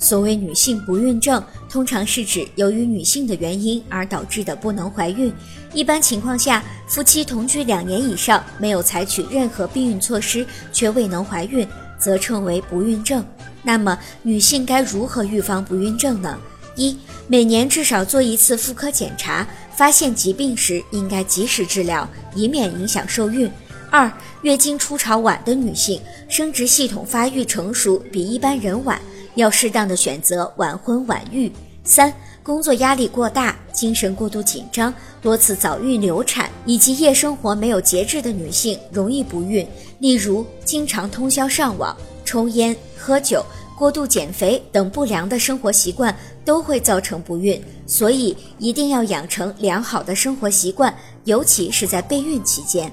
所谓女性不孕症，通常是指由于女性的原因而导致的不能怀孕。一般情况下，夫妻同居两年以上，没有采取任何避孕措施却未能怀孕，则称为不孕症。那么，女性该如何预防不孕症呢？一、每年至少做一次妇科检查，发现疾病时应该及时治疗，以免影响受孕。二、月经初潮晚的女性，生殖系统发育成熟比一般人晚。要适当的选择晚婚晚育。三、工作压力过大、精神过度紧张、多次早孕流产以及夜生活没有节制的女性容易不孕。例如，经常通宵上网、抽烟、喝酒、过度减肥等不良的生活习惯都会造成不孕。所以，一定要养成良好的生活习惯，尤其是在备孕期间。